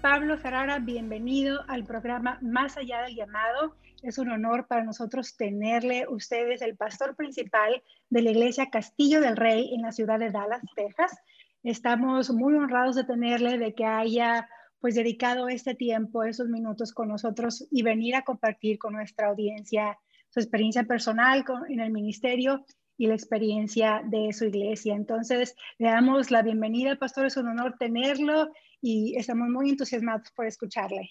Pablo Ferrara, bienvenido al programa Más allá del llamado. Es un honor para nosotros tenerle. Usted es el pastor principal de la iglesia Castillo del Rey en la ciudad de Dallas, Texas. Estamos muy honrados de tenerle, de que haya pues dedicado este tiempo, esos minutos con nosotros y venir a compartir con nuestra audiencia su experiencia personal en el ministerio y la experiencia de su iglesia. Entonces, le damos la bienvenida, pastor. Es un honor tenerlo y estamos muy entusiasmados por escucharle.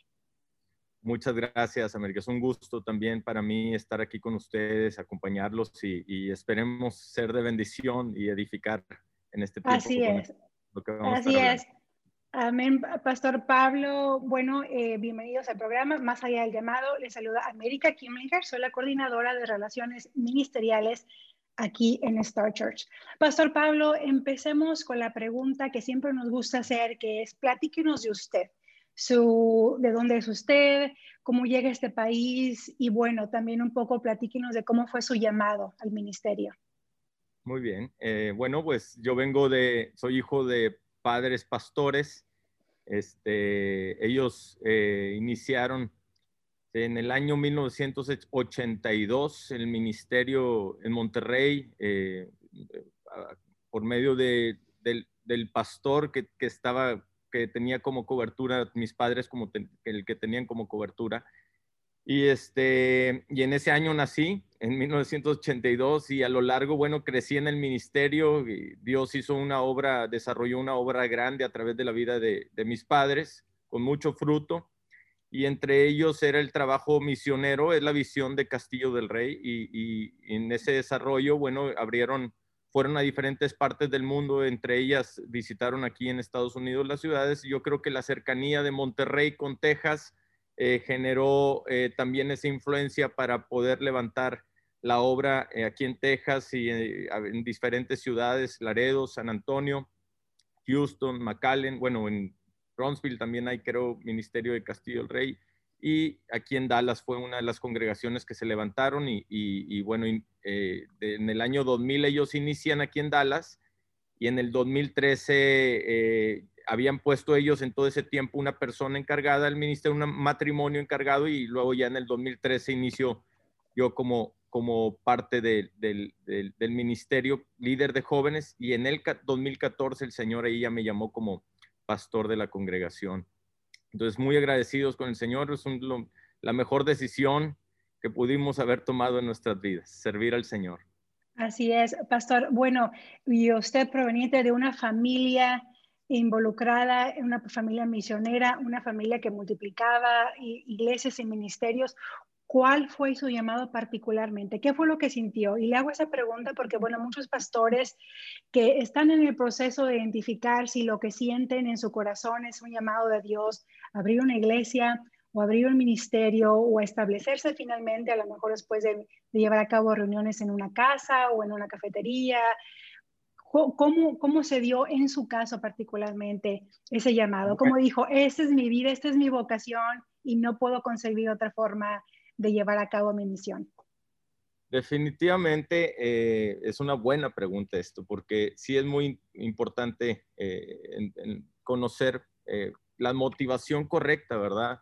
Muchas gracias, América. Es un gusto también para mí estar aquí con ustedes, acompañarlos y, esperemos ser de bendición y edificar en este tiempo. Así es. Así es. Amén, Pastor Pablo. Bueno, eh, bienvenidos al programa Más allá del llamado. Les saluda América Kimlinger. Soy la coordinadora de relaciones ministeriales aquí en Star Church. Pastor Pablo, empecemos con la pregunta que siempre nos gusta hacer, que es platíquenos de usted, su, de dónde es usted, cómo llega a este país y bueno, también un poco platíquenos de cómo fue su llamado al ministerio. Muy bien. Eh, bueno, pues yo vengo de, soy hijo de padres pastores. Este, ellos eh, iniciaron en el año 1982, el ministerio en Monterrey, eh, por medio de, del, pastor que, estaba, que tenía como cobertura, mis padres como el que tenían como cobertura. Y, este, y en ese año nací, en 1982, y a lo largo, bueno, crecí en el ministerio. Dios hizo una obra, desarrolló una obra grande a través de la vida de mis padres, con mucho fruto y entre ellos era el trabajo misionero, es la visión de Castillo del Rey y, en ese desarrollo, bueno, abrieron, fueron a diferentes partes del mundo, entre ellas visitaron aquí en Estados Unidos las ciudades yo creo que la cercanía de Monterrey con Texas eh, generó eh, también esa influencia para poder levantar la obra eh, aquí en Texas y en diferentes ciudades, Laredo, San Antonio, Houston, McAllen, bueno, en Bronzeville también hay, creo, Ministerio de Castillo del Rey. Y aquí en Dallas fue una de las congregaciones que se levantaron y, bueno, eh, en el año 2000 ellos inician aquí en Dallas y en el 2013 eh, habían puesto ellos en todo ese tiempo una persona encargada del ministerio, un matrimonio encargado y luego ya en el 2013 inició yo como, como parte del, del ministerio, líder de jóvenes y en el 2014 el Señor ahí ya me llamó como pastor de la congregación. Entonces, muy agradecidos con el Señor, es la mejor decisión que pudimos haber tomado en nuestras vidas, servir al Señor. Así es, pastor. Bueno, y usted proveniente de una familia involucrada, una familia misionera, una familia que multiplicaba iglesias y ministerios. ¿Cuál fue su llamado particularmente? ¿Qué fue lo que sintió? Y le hago esa pregunta porque, bueno, muchos pastores que están en el proceso de identificar si lo que sienten en su corazón es un llamado de Dios, abrir una iglesia o abrir un ministerio o establecerse finalmente, a lo mejor después de, llevar a cabo reuniones en una casa o en una cafetería. ¿Cómo, ¿Cómo se dio en su caso particularmente ese llamado? ¿Cómo dijo, esta es mi vida, esta es mi vocación y no puedo concebir otra forma de llevar a cabo mi misión? Definitivamente eh, es una buena pregunta esto, porque sí es muy importante eh, conocer eh, la motivación correcta, ¿verdad?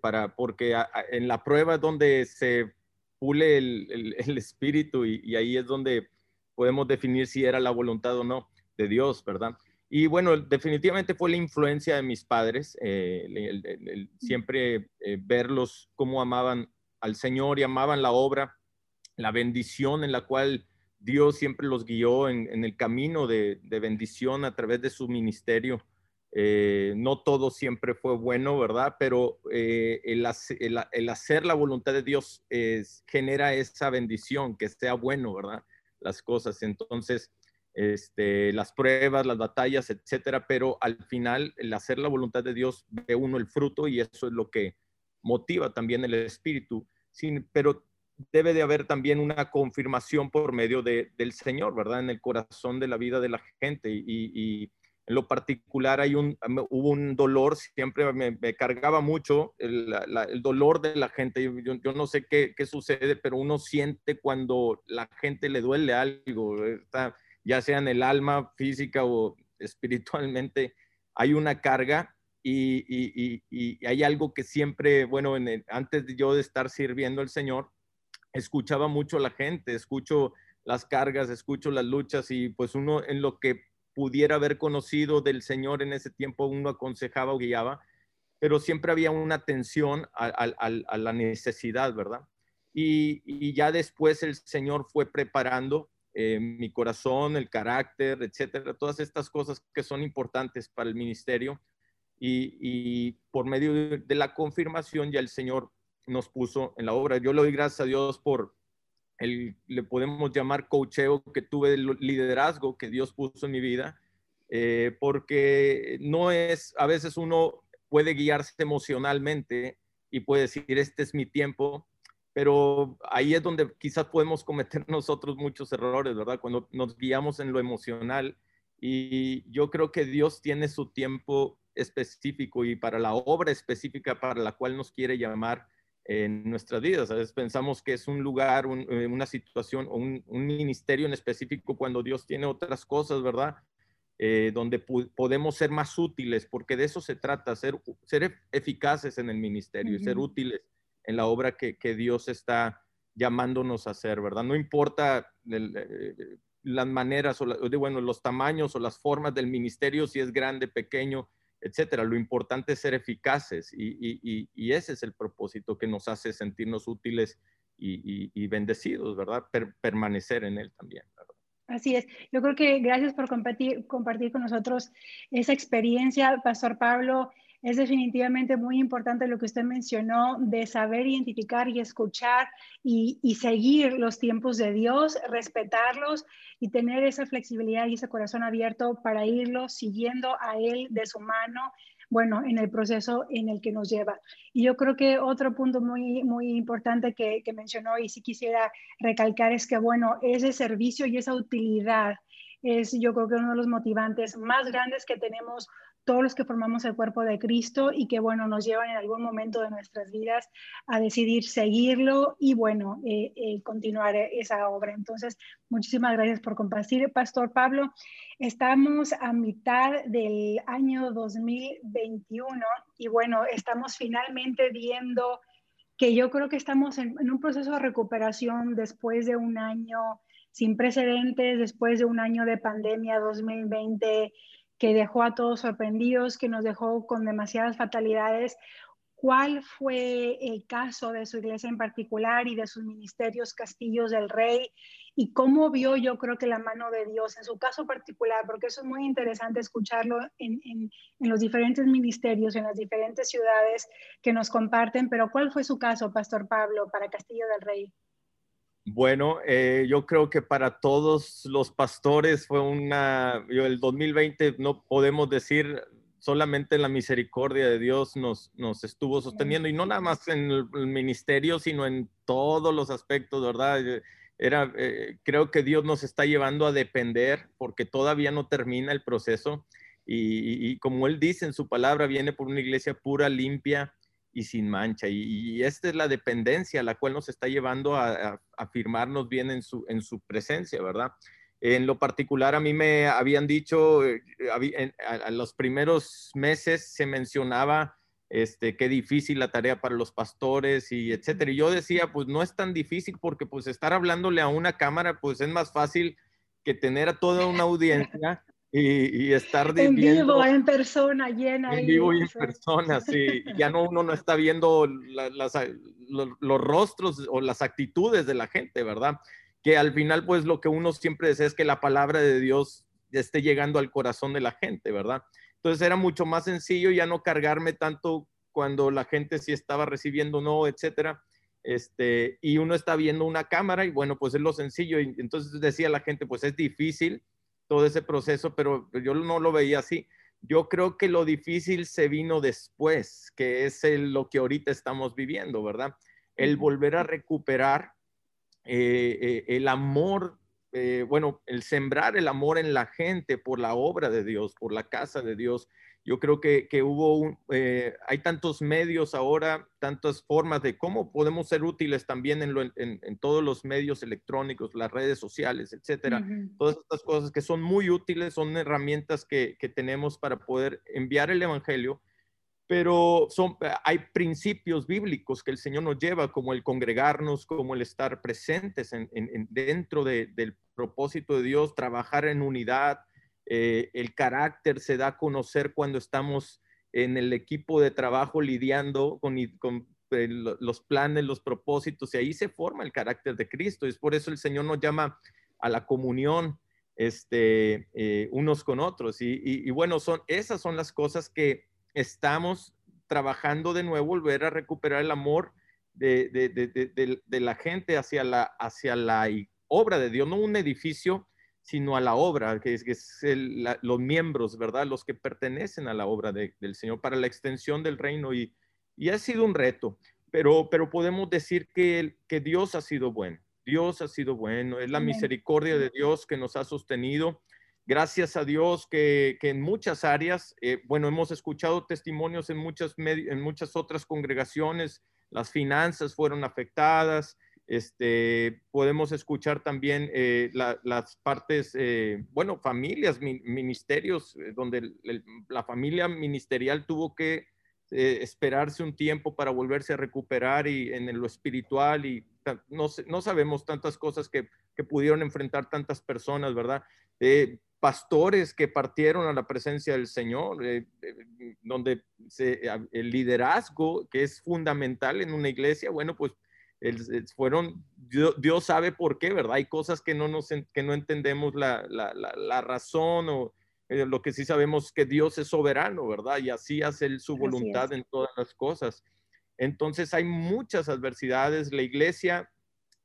para, porque en la prueba es donde se pule el, espíritu y, ahí es donde podemos definir si era la voluntad o no de Dios, ¿verdad? Y bueno, definitivamente fue la influencia de mis padres, siempre verlos cómo amaban al Señor y amaban la obra, la bendición en la cual Dios siempre los guió en, el camino de, bendición a través de su ministerio. Eh, no todo siempre fue bueno, ¿verdad? Pero eh, el, hacer la voluntad de Dios genera esa bendición, que sea bueno, ¿verdad? Las cosas. Entonces, este, las pruebas, las batallas, etcétera, pero al final el hacer la voluntad de Dios ve uno el fruto y eso es lo que motiva también el espíritu. Sin, pero debe de haber también una confirmación por medio del Señor, ¿verdad? En el corazón de la vida de la gente y, en lo particular hay un, hubo un dolor, siempre me, cargaba mucho el, dolor de la gente. Yo, no sé qué, qué, sucede, pero uno siente cuando la gente le duele algo, ya sea en el alma, física o espiritualmente, hay una carga y, hay algo que siempre, bueno, en antes de yo de estar sirviendo al Señor, escuchaba mucho a la gente, escucho las cargas, escucho las luchas y pues uno en lo que pudiera haber conocido del Señor en ese tiempo, uno aconsejaba o guiaba, pero siempre había una atención a, la necesidad, ¿verdad? Y, ya después el Señor fue preparando eh, mi corazón, el carácter, etcétera, todas estas cosas que son importantes para el ministerio. Y, por medio de la confirmación ya el Señor nos puso en la obra. Yo le doy gracias a Dios por el, le podemos llamar coacheo que tuve, el liderazgo que Dios puso en mi vida, eh, porque no es, a veces uno puede guiarse emocionalmente y puede decir, este es mi tiempo, pero ahí es donde quizás podemos cometer nosotros muchos errores, ¿verdad? Cuando nos guiamos en lo emocional. Y yo creo que Dios tiene su tiempo específico y para la obra específica para la cual nos quiere llamar en nuestras vidas. A veces pensamos que es un lugar, eh, una situación o un, ministerio en específico cuando Dios tiene otras cosas, ¿verdad? Eh, donde podemos ser más útiles, porque de eso se trata, ser, ser eficaces en el ministerio y ser útiles en la obra que, que, Dios está llamándonos a hacer, ¿verdad? No importa eh, las maneras o, bueno, los tamaños o las formas del ministerio, si es grande, pequeño, etcétera. Lo importante es ser eficaces y, ese es el propósito que nos hace sentirnos útiles y, bendecidos, ¿verdad? permanecer en él también. Así es. Yo creo que gracias por compartir, compartir con nosotros esa experiencia, Pastor Pablo. Es definitivamente muy importante lo que usted mencionó de saber identificar y escuchar y, seguir los tiempos de Dios, respetarlos y tener esa flexibilidad y ese corazón abierto para irlo siguiendo a Él de su mano, bueno, en el proceso en el que nos lleva. Y yo creo que otro punto muy, muy importante que, que mencionó y si quisiera recalcar es que, bueno, ese servicio y esa utilidad es yo creo que uno de los motivantes más grandes que tenemos todos los que formamos el cuerpo de Cristo y que, bueno, nos llevan en algún momento de nuestras vidas a decidir seguirlo y, bueno, eh, eh, continuar esa obra. Entonces, muchísimas gracias por compartir, Pastor Pablo. Estamos a mitad del año 2021 y, bueno, estamos finalmente viendo que yo creo que estamos en, en un proceso de recuperación después de un año sin precedentes, después de un año de pandemia 2020 que dejó a todos sorprendidos, que nos dejó con demasiadas fatalidades. ¿Cuál fue el caso de su iglesia en particular y de sus ministerios Castillos del Rey? ¿Y cómo vio yo creo que la mano de Dios en su caso particular? Porque eso es muy interesante escucharlo en, en, en los diferentes ministerios, en las diferentes ciudades que nos comparten. Pero ¿cuál fue su caso, Pastor Pablo, para Castillo del Rey? Bueno, eh, yo creo que para todos los pastores fue una, el 2020 no podemos decir solamente la misericordia de Dios nos, nos estuvo sosteniendo y no nada más en el, ministerio, sino en todos los aspectos, ¿verdad? Eh, era, eh, creo que Dios nos está llevando a depender porque todavía no termina el proceso y, y como Él dice en su palabra, viene por una iglesia pura, limpia, y sin mancha. Y, esta es la dependencia la cual nos está llevando a, afirmarnos bien en su, en su presencia, ¿verdad? En lo particular, a mí me habían dicho, eh, en, a, los primeros meses se mencionaba este, qué difícil la tarea para los pastores y etcétera. Y yo decía, pues no es tan difícil porque pues estar hablándole a una cámara, pues es más fácil que tener a toda una audiencia y, estar en vivo, en persona, llena. En vivo y en persona, sí. Ya no uno no está viendo los, rostros o las actitudes de la gente, ¿verdad? Que al final, pues lo que uno siempre desea es que la palabra de Dios esté llegando al corazón de la gente, ¿verdad? Entonces era mucho más sencillo ya no cargarme tanto cuando la gente sí estaba recibiendo no, etcétera. Este, y uno está viendo una cámara y bueno, pues es lo sencillo. Y entonces decía la gente, pues es difícil todo ese proceso, pero yo no lo veía así. Yo creo que lo difícil se vino después, que es lo que ahorita estamos viviendo, ¿verdad? El volver a recuperar eh, eh, el amor, eh, bueno, el sembrar el amor en la gente por la obra de Dios, por la casa de Dios, yo creo que, hubo, eh, hay tantos medios ahora, tantas formas de cómo podemos ser útiles también en, todos los medios electrónicos, las redes sociales, etcétera. Todas estas cosas que son muy útiles, son herramientas que, tenemos para poder enviar el evangelio, pero son, hay principios bíblicos que el Señor nos lleva, como el congregarnos, como el estar presentes dentro del propósito de Dios, trabajar en unidad, eh, el carácter se da a conocer cuando estamos en el equipo de trabajo lidiando con, eh, los planes, los propósitos, y ahí se forma el carácter de Cristo. Es por eso el Señor nos llama a la comunión este, eh, unos con otros. Y, bueno, son, esas son las cosas que estamos trabajando de nuevo, volver a recuperar el amor de, la gente hacia la, hacia la obra de Dios, no un edificio, sino a la obra, que es, los miembros, ¿verdad? Los que pertenecen a la obra del Señor para la extensión del reino. Y, ha sido un reto, pero, pero podemos decir que, que Dios ha sido bueno. Dios ha sido bueno. Es la misericordia de Dios que nos ha sostenido. Gracias a Dios que, en muchas áreas, eh, bueno, hemos escuchado testimonios en muchas, en muchas otras congregaciones, las finanzas fueron afectadas, este, podemos escuchar también eh, las partes, eh, bueno, familias, ministerios, eh, donde la familia ministerial tuvo que esperarse un tiempo para volverse a recuperar y en lo espiritual y no, no sabemos tantas cosas que, que, pudieron enfrentar tantas personas, ¿verdad? pastores que partieron a la presencia del Señor, donde el liderazgo que es fundamental en una iglesia, bueno, pues fueron, Dios, sabe por qué, ¿verdad? Hay cosas que no, nos, que no entendemos la, la, la, razón o eh, lo que sí sabemos que Dios es soberano, ¿verdad? Y así hace su voluntad en todas las cosas. Entonces hay muchas adversidades. La iglesia,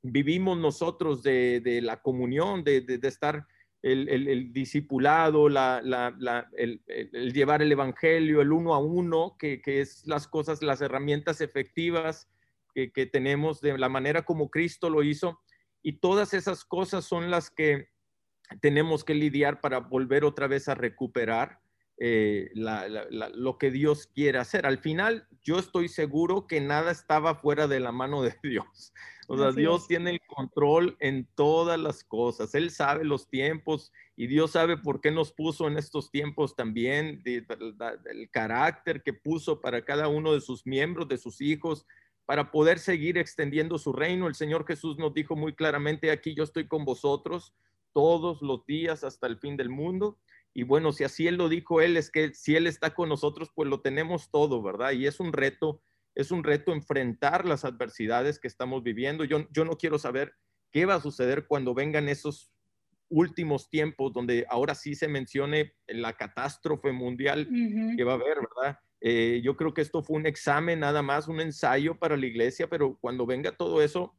vivimos nosotros de, de la comunión, de, de, estar el, el, el, discipulado, la, la, el, el, llevar el evangelio, el uno a uno, que, que es las cosas, las herramientas efectivas que, tenemos, de la manera como Cristo lo hizo. Y todas esas cosas son las que tenemos que lidiar para volver otra vez a recuperar eh, lo que Dios quiere hacer. Al final, yo estoy seguro que nada estaba fuera de la mano de Dios. O sea, Dios tiene el control en todas las cosas. Él sabe los tiempos y Dios sabe por qué nos puso en estos tiempos también, el carácter que puso para cada uno de sus miembros, de sus hijos, para poder seguir extendiendo su reino. El Señor Jesús nos dijo muy claramente, aquí yo estoy con vosotros todos los días hasta el fin del mundo. Y bueno, si así Él lo dijo Él, es que si Él está con nosotros, pues lo tenemos todo, ¿verdad? Y es un reto, es un reto enfrentar las adversidades que estamos viviendo. Yo, yo no quiero saber qué va a suceder cuando vengan esos últimos tiempos donde ahora sí se mencione la catástrofe mundial que va a haber, ¿verdad? Eh, yo creo que esto fue un examen nada más, un ensayo para la iglesia, pero cuando venga todo eso,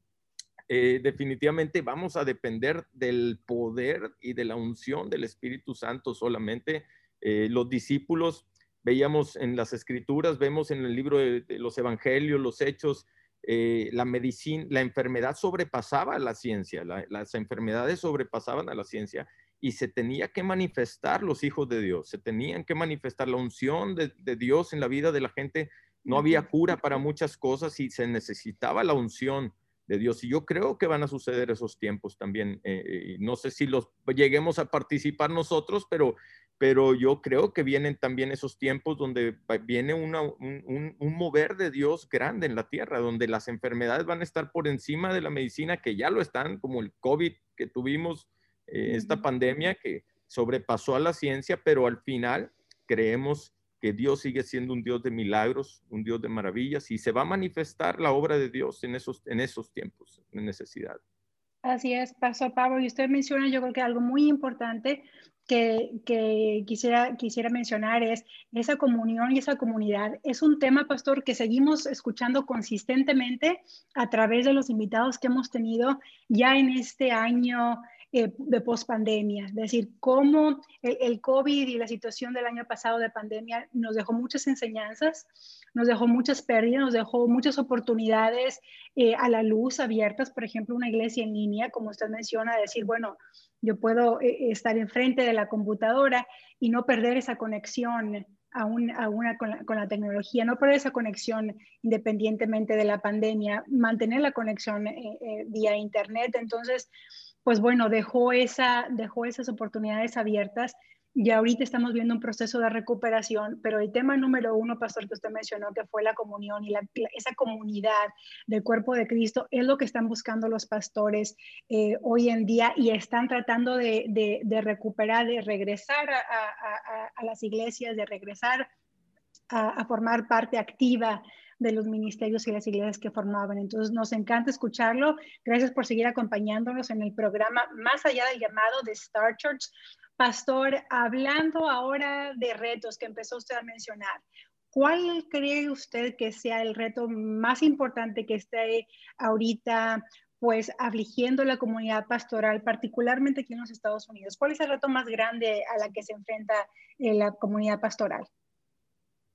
eh, definitivamente vamos a depender del poder y de la unción del Espíritu Santo solamente. Eh, los discípulos, veíamos en las escrituras, vemos en el libro de, los evangelios, los hechos, la medicina, la enfermedad sobrepasaba a la ciencia, las enfermedades sobrepasaban a la ciencia y se tenía que manifestar los hijos de Dios, se tenían que manifestar la unción de, Dios en la vida de la gente. No había cura para muchas cosas y se necesitaba la unción de Dios. Y yo creo que van a suceder esos tiempos también. Eh, eh, no sé si los lleguemos a participar nosotros, pero, pero yo creo que vienen también esos tiempos donde viene un, un, mover de Dios grande en la tierra, donde las enfermedades van a estar por encima de la medicina, que ya lo están, como el COVID que tuvimos eh, esta pandemia que sobrepasó a la ciencia, pero al final creemos que Dios sigue siendo un Dios de milagros, un Dios de maravillas y se va a manifestar la obra de Dios en esos, en esos tiempos de necesidad. Así es, Pastor Pablo, y usted menciona yo creo que algo muy importante que, que, quisiera, quisiera mencionar es esa comunión y esa comunidad. Es un tema, Pastor, que seguimos escuchando consistentemente a través de los invitados que hemos tenido ya en este año eh, de pospandemia, es decir, cómo el, COVID y la situación del año pasado de pandemia nos dejó muchas enseñanzas, nos dejó muchas pérdidas, nos dejó muchas oportunidades eh, a la luz abiertas, por ejemplo, una iglesia en línea, como usted menciona, decir, bueno, yo puedo eh, estar enfrente de la computadora y no perder esa conexión a, una con la, tecnología, no perder esa conexión independientemente de la pandemia, mantener la conexión vía Internet. Entonces, pues bueno, dejó, esa, dejó esas oportunidades abiertas y ahorita estamos viendo un proceso de recuperación, pero el tema número uno, pastor, que usted mencionó, que fue la comunión y esa comunidad del cuerpo de Cristo, es lo que están buscando los pastores eh, hoy en día y están tratando de, recuperar, de regresar a, las iglesias, de regresar a, formar parte activa de los ministerios y las iglesias que formaban. Entonces, nos encanta escucharlo. Gracias por seguir acompañándonos en el programa Más allá del llamado de Star Church. Pastor, hablando ahora de retos que empezó usted a mencionar, ¿cuál cree usted que sea el reto más importante que esté ahorita pues afligiendo la comunidad pastoral, particularmente aquí en los Estados Unidos? ¿Cuál es el reto más grande a la que se enfrenta eh, la comunidad pastoral?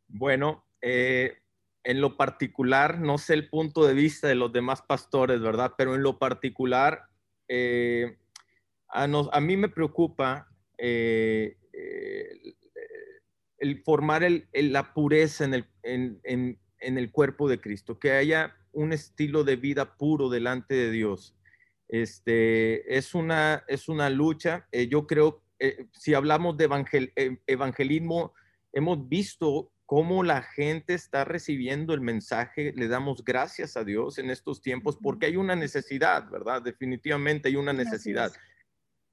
Bueno, eh, en lo particular, no sé el punto de vista de los demás pastores, ¿verdad? Pero en lo particular, eh, a, mí me preocupa eh, eh, el formar la pureza en el, cuerpo de Cristo, que haya un estilo de vida puro delante de Dios. Este, es, una, es una lucha. yo creo, si hablamos de evangelismo, hemos visto cómo la gente está recibiendo el mensaje. Le damos gracias a Dios en estos tiempos porque hay una necesidad, ¿verdad? Definitivamente hay una necesidad.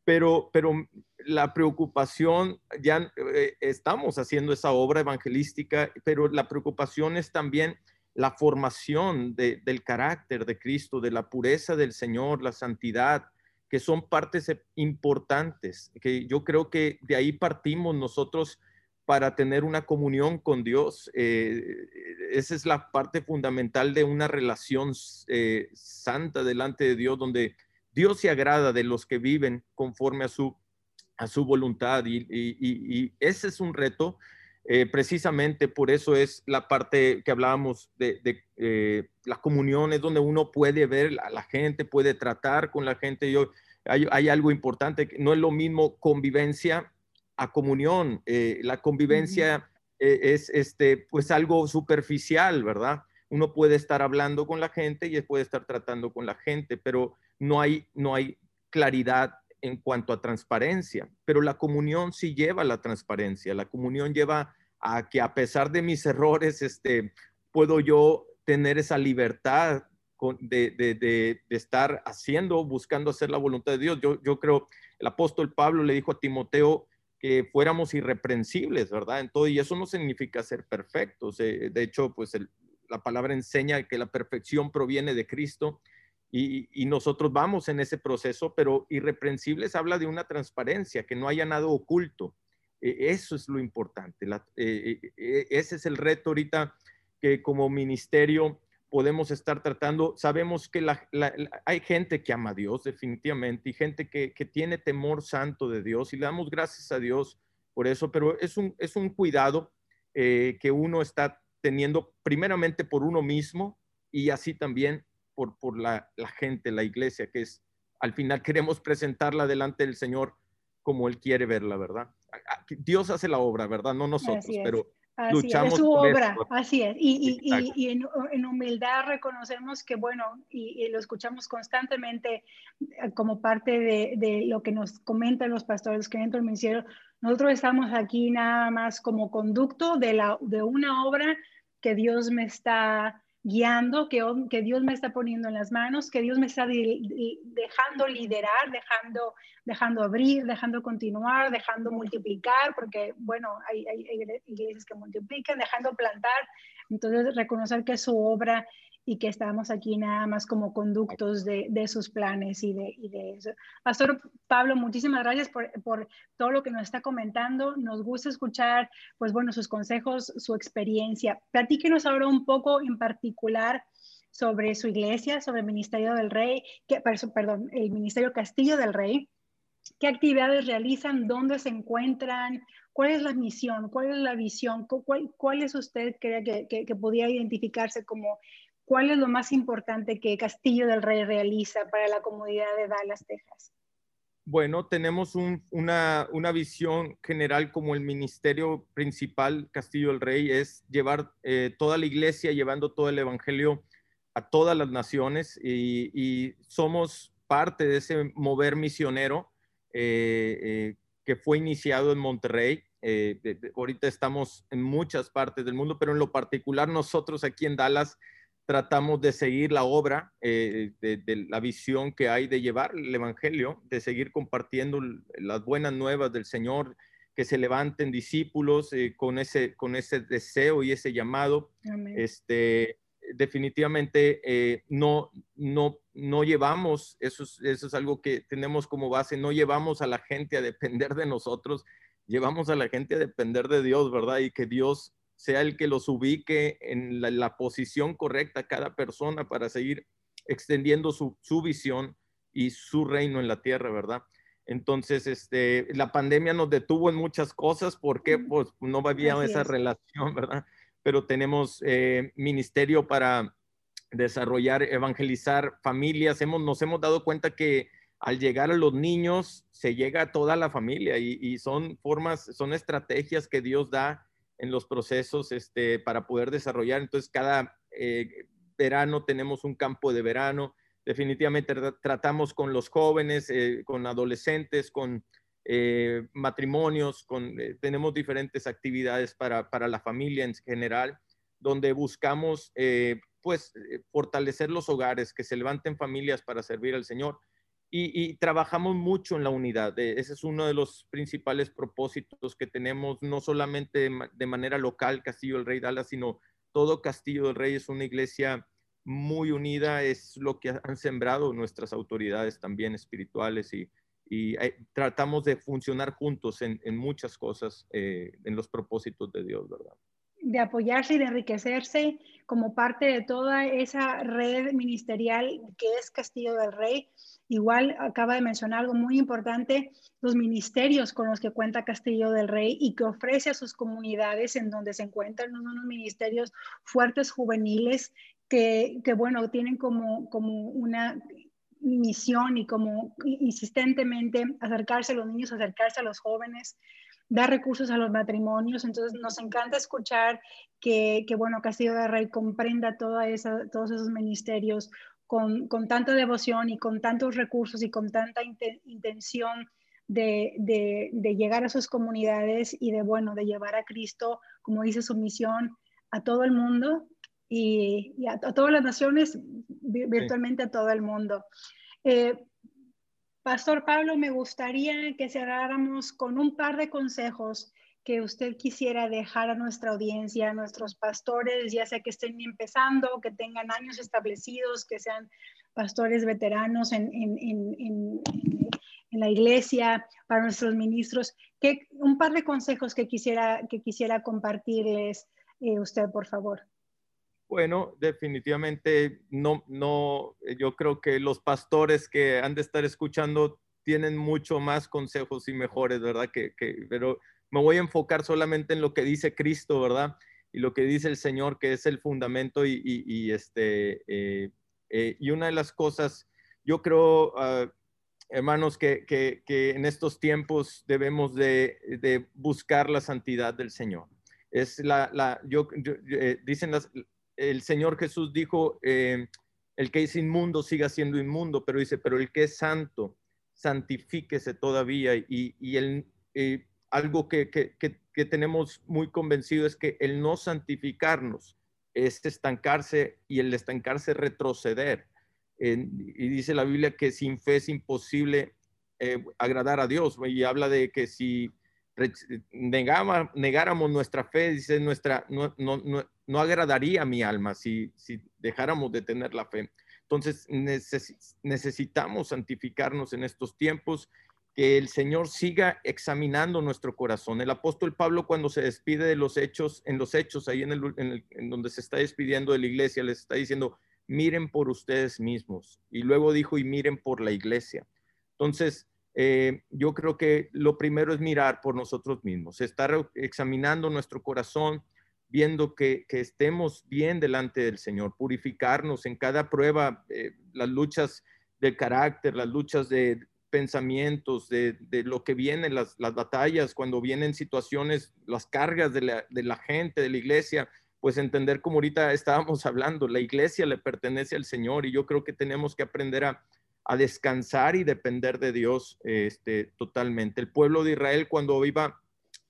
Pero, pero la preocupación, ya eh, estamos haciendo esa obra evangelística, pero la preocupación es también la formación del carácter de Cristo, de la pureza del Señor, la santidad, que son partes importantes, que yo creo que de ahí partimos nosotros para tener una comunión con Dios. Eh, esa es la parte fundamental de una relación eh, santa delante de Dios, donde Dios se agrada de los que viven conforme a su, a su voluntad. Y, ese es un reto. Eh, precisamente por eso es la parte que hablábamos de, de las comuniones, donde uno puede ver a la gente, puede tratar con la gente. Yo, hay, hay algo importante, no es lo mismo convivencia a comunión. Eh, la convivencia eh, es este, pues algo superficial, ¿verdad? Uno puede estar hablando con la gente y puede estar tratando con la gente, pero no hay, no hay claridad en cuanto a transparencia. Pero la comunión sí lleva la transparencia. La comunión lleva a que a pesar de mis errores, este, puedo yo tener esa libertad de, de, de, estar haciendo, buscando hacer la voluntad de Dios. Yo, yo creo, el apóstol Pablo le dijo a Timoteo, que fuéramos irreprensibles, ¿verdad? En y eso no significa ser perfectos. Eh, de hecho, pues la palabra enseña que la perfección proviene de Cristo y, nosotros vamos en ese proceso, pero irreprensibles habla de una transparencia, que no haya nada oculto. E, eso es lo importante. Eh, eh, ese es el reto ahorita que como ministerio podemos estar tratando. Sabemos que hay gente que ama a Dios definitivamente y gente que, tiene temor santo de Dios y le damos gracias a Dios por eso, pero es un, es un cuidado eh, que uno está teniendo primeramente por uno mismo y así también por, por la, gente, la iglesia, que es, al final queremos presentarla delante del Señor como Él quiere verla, ¿verdad? Dios hace la obra, ¿verdad? No nosotros, pero Así es, su obra, así es. Y, y, en, humildad reconocemos que, bueno, y, lo escuchamos constantemente eh, como parte de, de, lo que nos comentan los pastores que dentro del ministerio, nosotros estamos aquí nada más como conducto de, la, de una obra que Dios me está guiando, que, que Dios me está poniendo en las manos, que Dios me está dejando liderar, dejando, dejando abrir, dejando continuar, dejando multiplicar, porque bueno, hay, iglesias que multiplican, dejando plantar. Entonces, reconocer que su obra y que estamos aquí nada más como conductos de, de sus planes y de, y de, eso. Pastor Pablo, muchísimas gracias por, por, todo lo que nos está comentando. Nos gusta escuchar, pues bueno, sus consejos, su experiencia. Platíquenos ahora un poco en particular sobre su iglesia, sobre el Ministerio del Rey, que, perdón, el Ministerio Castillo del Rey, qué actividades realizan, dónde se encuentran, cuál es la misión, cuál es la visión, cuál, cuál es usted cree que, que, que podría identificarse como cuál es lo más importante que Castillo del Rey realiza para la comunidad de Dallas, Texas. Bueno, tenemos una, visión general como el ministerio principal Castillo del Rey es llevar eh, toda la iglesia, llevando todo el evangelio a todas las naciones y, somos parte de ese mover misionero eh, eh, que fue iniciado en Monterrey. ahorita estamos en muchas partes del mundo, pero en lo particular nosotros aquí en Dallas tratamos de seguir la obra, eh, de, la visión que hay de llevar el Evangelio, de seguir compartiendo las buenas nuevas del Señor, que se levanten discípulos eh, con, ese, con ese deseo y ese llamado. Este, definitivamente eh, no, no, no llevamos, eso es, eso es algo que tenemos como base, no llevamos a la gente a depender de nosotros, llevamos a la gente a depender de Dios, ¿verdad? Y que Dios sea el que los ubique en la, posición correcta cada persona para seguir extendiendo su, visión y su reino en la tierra, ¿verdad? Entonces, este, la pandemia nos detuvo en muchas cosas porque pues, no había esa relación, ¿verdad? Pero tenemos eh, ministerio para desarrollar, evangelizar familias. Hemos, nos hemos dado cuenta que al llegar a los niños se llega a toda la familia y, y son formas, son estrategias que Dios da en los procesos este, para poder desarrollar. Entonces, cada eh, verano tenemos un campo de verano. Definitivamente tratamos con los jóvenes, eh, con adolescentes, con eh, matrimonios, con, tenemos diferentes actividades para, para, la familia en general, donde buscamos pues fortalecer los hogares, que se levanten familias para servir al Señor y, trabajamos mucho en la unidad. Eh, ese es uno de los principales propósitos que tenemos, no solamente de, manera local, Castillo del Rey Dallas, sino todo Castillo del Rey es una iglesia muy unida, es lo que han sembrado nuestras autoridades también espirituales y, eh, tratamos de funcionar juntos en, muchas cosas, eh, en los propósitos de Dios, ¿verdad? De apoyarse y de enriquecerse como parte de toda esa red ministerial que es Castillo del Rey. Igual acaba de mencionar algo muy importante, los ministerios con los que cuenta Castillo del Rey y que ofrece a sus comunidades en donde se encuentran unos ministerios fuertes juveniles que, que bueno, tienen como, como una misión y como insistentemente acercarse a los niños, acercarse a los jóvenes, dar recursos a los matrimonios. Entonces, nos encanta escuchar que, que bueno, Castillo de Rey comprenda toda esa, todos esos ministerios con, con, tanta devoción y con tantos recursos y con tanta intención de, de, de, llegar a sus comunidades y de, bueno, de llevar a Cristo, como dice su misión, a todo el mundo y, a, todas las naciones, virtualmente a todo el mundo. Eh, Pastor Pablo, me gustaría que cerráramos con un par de consejos que usted quisiera dejar a nuestra audiencia, a nuestros pastores, ya sea que estén empezando, que tengan años establecidos, que sean pastores veteranos en, la iglesia, para nuestros ministros. Que, un par de consejos que quisiera, que quisiera compartirles eh, usted, por favor. Bueno, definitivamente no, no, yo creo que los pastores que han de estar escuchando tienen mucho más consejos y mejores, ¿verdad? Que, pero me voy a enfocar solamente en lo que dice Cristo, ¿verdad? Y lo que dice el Señor, que es el fundamento y, este, eh, eh, y una de las cosas, yo creo, ah, hermanos, que, en estos tiempos debemos de, buscar la santidad del Señor. Es la, la yo, eh, dicen las, el Señor Jesús dijo, eh, el que es inmundo siga siendo inmundo, pero dice, pero el que es santo, santifíquese todavía. Y, el, eh, algo que, tenemos muy convencido es que el no santificarnos es estancarse y el estancarse retroceder. y dice la Biblia que sin fe es imposible eh, agradar a Dios. Y habla de que si negáramos nuestra fe, dice nuestra, agradaría a mi alma si, si dejáramos de tener la fe. Entonces necesitamos santificarnos en estos tiempos, que el Señor siga examinando nuestro corazón. El apóstol Pablo cuando se despide de los hechos, en los hechos, ahí en, el, en donde se está despidiendo de la iglesia, les está diciendo, miren por ustedes mismos. Y luego dijo, y miren por la iglesia. Entonces, eh, yo creo que lo primero es mirar por nosotros mismos, estar examinando nuestro corazón, viendo que, estemos bien delante del Señor, purificarnos en cada prueba, eh, las luchas de carácter, las luchas de pensamientos, de, lo que viene, las, batallas, cuando vienen situaciones, las cargas de la, de la gente, de la iglesia, pues entender como ahorita estábamos hablando, la iglesia le pertenece al Señor y yo creo que tenemos que aprender a, a descansar y depender de Dios este, totalmente. El pueblo de Israel cuando iba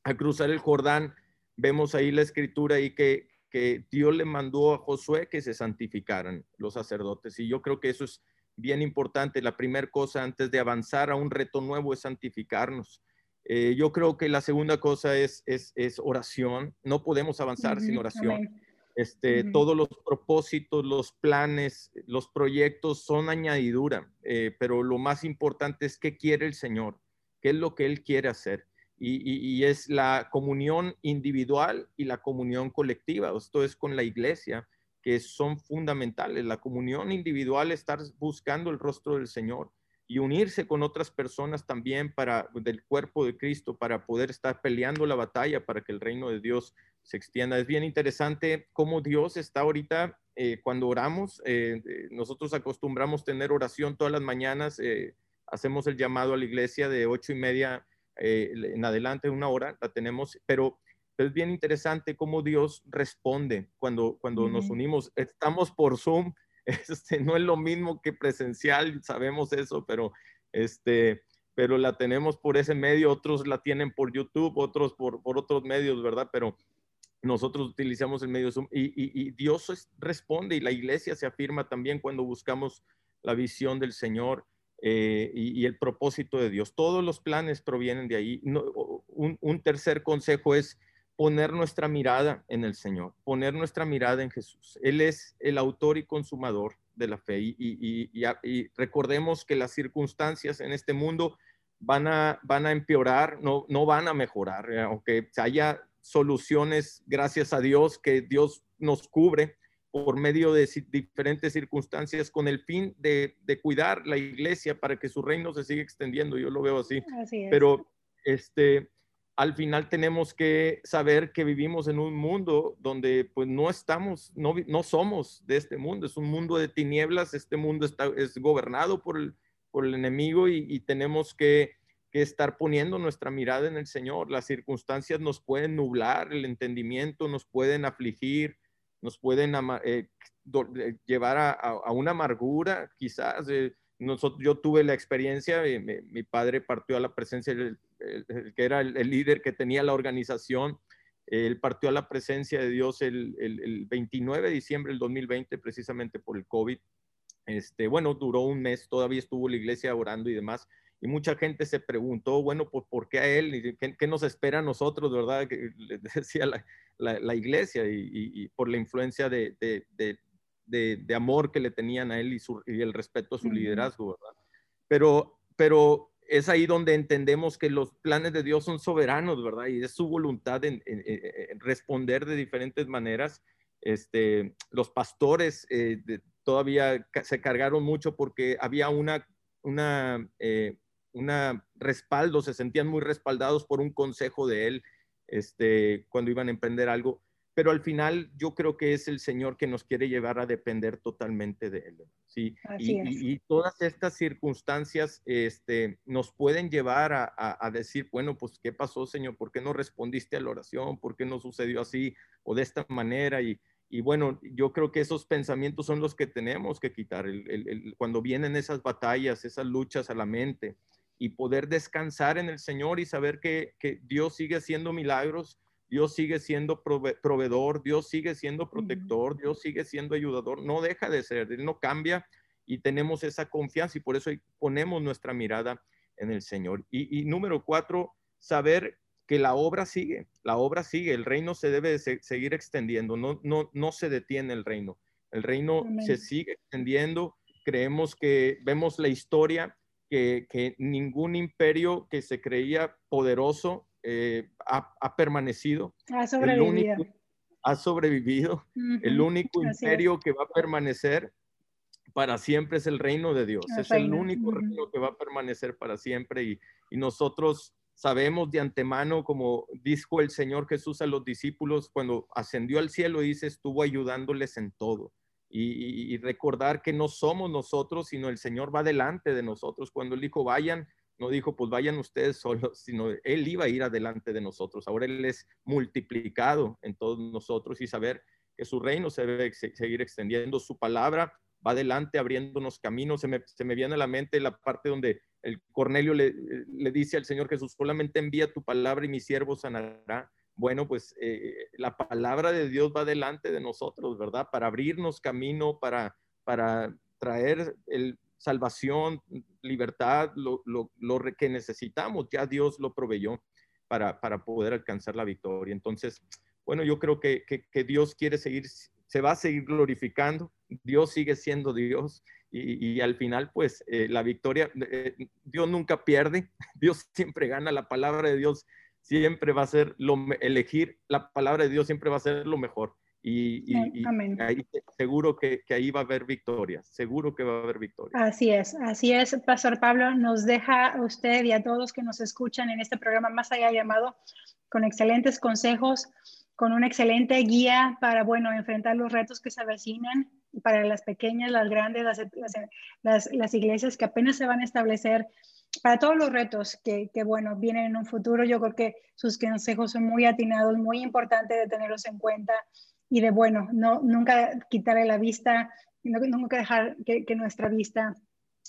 a cruzar el Jordán, vemos ahí la escritura y que, que Dios le mandó a Josué que se santificaran los sacerdotes. Y yo creo que eso es bien importante. La primera cosa antes de avanzar a un reto nuevo es santificarnos. Eh, yo creo que la segunda cosa es, es, es oración. No podemos avanzar sin oración. Este, Todos los propósitos, los planes, los proyectos son añadidura, eh, pero lo más importante es qué quiere el Señor, qué es lo que Él quiere hacer. Y, es la comunión individual y la comunión colectiva. Esto es con la iglesia, que son fundamentales. La comunión individual, estar buscando el rostro del Señor y unirse con otras personas también para del cuerpo de Cristo para poder estar peleando la batalla para que el reino de Dios se extienda. Es bien interesante cómo Dios está ahorita eh, cuando oramos. Eh, eh, nosotros acostumbramos tener oración todas las mañanas. hacemos el llamado a la iglesia de ocho y media en adelante, una hora, la tenemos, pero, es bien interesante cómo Dios responde cuando, cuando nos unimos. Estamos por Zoom, este, no es lo mismo que presencial, sabemos eso, pero este, pero la tenemos por ese medio, otros la tienen por YouTube, otros por, por otros medios, ¿verdad? Pero nosotros utilizamos el medio Zoom y, Dios responde y la iglesia se afirma también cuando buscamos la visión del Señor eh, y, el propósito de Dios. Todos los planes provienen de ahí. un, tercer consejo es poner nuestra mirada en el Señor, poner nuestra mirada en Jesús. Él es el autor y consumador de la fe y, recordemos que las circunstancias en este mundo van a, van a empeorar, no, no van a mejorar, aunque haya soluciones, gracias a Dios, que Dios nos cubre por medio de diferentes circunstancias con el fin de, cuidar la iglesia para que su reino se siga extendiendo. Yo lo veo así. Pero este, al final tenemos que saber que vivimos en un mundo donde pues no estamos, no, no somos de este mundo, es un mundo de tinieblas, este mundo está, es gobernado por el, por el enemigo y tenemos que que estar poniendo nuestra mirada en el Señor. Las circunstancias nos pueden nublar el entendimiento, nos pueden afligir, nos pueden eh, eh, llevar a, una amargura, quizás. Eh, nosotros, yo tuve la experiencia, mi padre partió a la presencia, el, que era el, líder que tenía la organización, él partió a la presencia de Dios el, el, 29 de diciembre del 2020, precisamente por el COVID. Este, bueno, duró un mes, todavía estuvo la iglesia orando y demás, y mucha gente se preguntó, bueno, pues ¿por qué a él? ¿Qué, nos espera a nosotros, verdad? Que le decía la, iglesia y, por la influencia de, de, amor que le tenían a él y, su, y el respeto a su liderazgo, ¿verdad? Pero, pero es ahí donde entendemos que los planes de Dios son soberanos, ¿verdad? Y es su voluntad en, responder de diferentes maneras. Este, los pastores eh, todavía se cargaron mucho porque había una, una eh, una respaldo, se sentían muy respaldados por un consejo de él este, cuando iban a emprender algo, pero al final yo creo que es el Señor que nos quiere llevar a depender totalmente de él. ¿sí? Y, todas estas circunstancias este, nos pueden llevar a, decir, bueno, pues, ¿qué pasó, Señor? ¿Por qué no respondiste a la oración? ¿Por qué no sucedió así o de esta manera? Y, bueno, yo creo que esos pensamientos son los que tenemos que quitar. cuando vienen esas batallas, esas luchas a la mente, y poder descansar en el Señor y saber que, Dios sigue haciendo milagros, Dios sigue siendo proveedor, Dios sigue siendo protector, Dios sigue siendo ayudador, no deja de ser, Él no cambia y tenemos esa confianza y por eso ponemos nuestra mirada en el Señor. Y, número cuatro, saber que la obra sigue, la obra sigue, el reino se debe seguir extendiendo, no, no, no se detiene el reino, el reino se sigue extendiendo, creemos que vemos la historia que, ningún imperio que se creía poderoso eh, ha, permanecido. Ha sobrevivido. ha sobrevivido. El único imperio que va a permanecer para siempre es el reino de Dios. es el único reino que va a permanecer para siempre y, y nosotros sabemos de antemano, como dijo el Señor Jesús a los discípulos cuando ascendió al cielo, dice, estuvo ayudándoles en todo. Y, recordar que no somos nosotros, sino el Señor va delante de nosotros. Cuando Él dijo, vayan, no dijo, pues vayan ustedes solos, sino Él iba a ir adelante de nosotros. Ahora Él es multiplicado en todos nosotros y saber que su reino se debe seguir extendiendo. Su palabra va adelante abriéndonos caminos. Se me, se me viene a la mente la parte donde el Cornelio le, le, dice al Señor Jesús, solamente envía tu palabra y mi siervo sanará. Bueno, pues eh, la palabra de Dios va delante de nosotros, ¿verdad? Para abrirnos camino, para, para traer el, salvación, libertad, lo, lo, lo, que necesitamos, ya Dios lo proveyó para, para poder alcanzar la victoria. Entonces, bueno, yo creo que, que, Dios quiere seguir se va a seguir glorificando, Dios sigue siendo Dios y, al final pues eh, la victoria, eh, Dios nunca pierde, Dios siempre gana, la palabra de Dios siempre va a ser lo, elegir, la palabra de Dios siempre va a ser lo mejor. Y, ahí, seguro que, que, ahí va a haber victoria, seguro que va a haber victoria. Así es, así es, Pastor Pablo, nos deja a usted y a todos que nos escuchan en este programa más allá llamado con excelentes consejos con una excelente guía para, bueno, enfrentar los retos que se avecinan para las pequeñas, las grandes, las, las, iglesias que apenas se van a establecer, para todos los retos que, que, bueno, vienen en un futuro. Yo creo que sus consejos son muy atinados, muy importante de tenerlos en cuenta y de, bueno, no, nunca quitarle la vista, nunca dejar que, que nuestra vista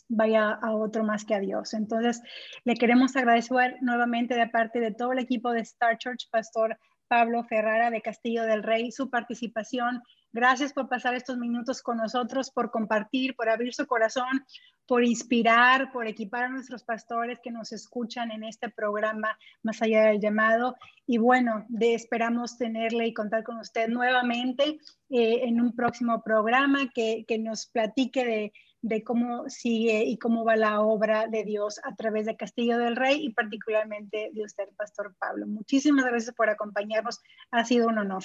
vaya a otro más que a Dios. Entonces, le queremos agradecer nuevamente de parte de todo el equipo de Star Church, Pastor Pablo Ferrara de Castillo del Rey, su participación. Gracias por pasar estos minutos con nosotros, por compartir, por abrir su corazón, por inspirar, por equipar a nuestros pastores que nos escuchan en este programa Más allá del llamado. Y bueno, de, esperamos tenerle y contar con usted nuevamente eh, en un próximo programa que, que nos platique de de cómo sigue y cómo va la obra de Dios a través de Castillo del Rey y particularmente de usted, Pastor Pablo. Muchísimas gracias por acompañarnos. Ha sido un honor.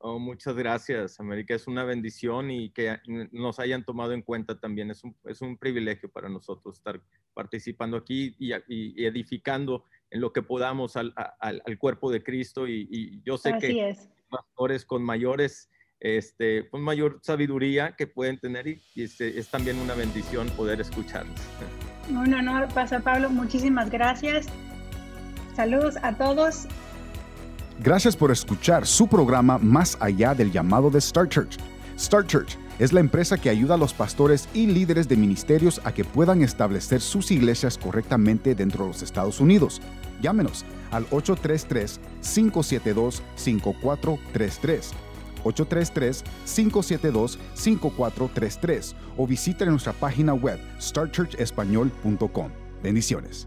Oh, muchas gracias, América. Es una bendición y que nos hayan tomado en cuenta también. Es un, es un privilegio para nosotros estar participando aquí y, edificando en lo que podamos al, al, cuerpo de Cristo. Y, yo sé que pastores con mayores este, con mayor sabiduría que pueden tener y, este, es, también una bendición poder escucharlos. Un honor, Pastor Pablo. Muchísimas gracias. Saludos a todos. Gracias por escuchar su programa Más allá del llamado de Star Church. Star Church es la empresa que ayuda a los pastores y líderes de ministerios a que puedan establecer sus iglesias correctamente dentro de los Estados Unidos. Llámenos al 833-572-5433 833-572-5433 o visite nuestra página web starchurchespañol.com. Bendiciones.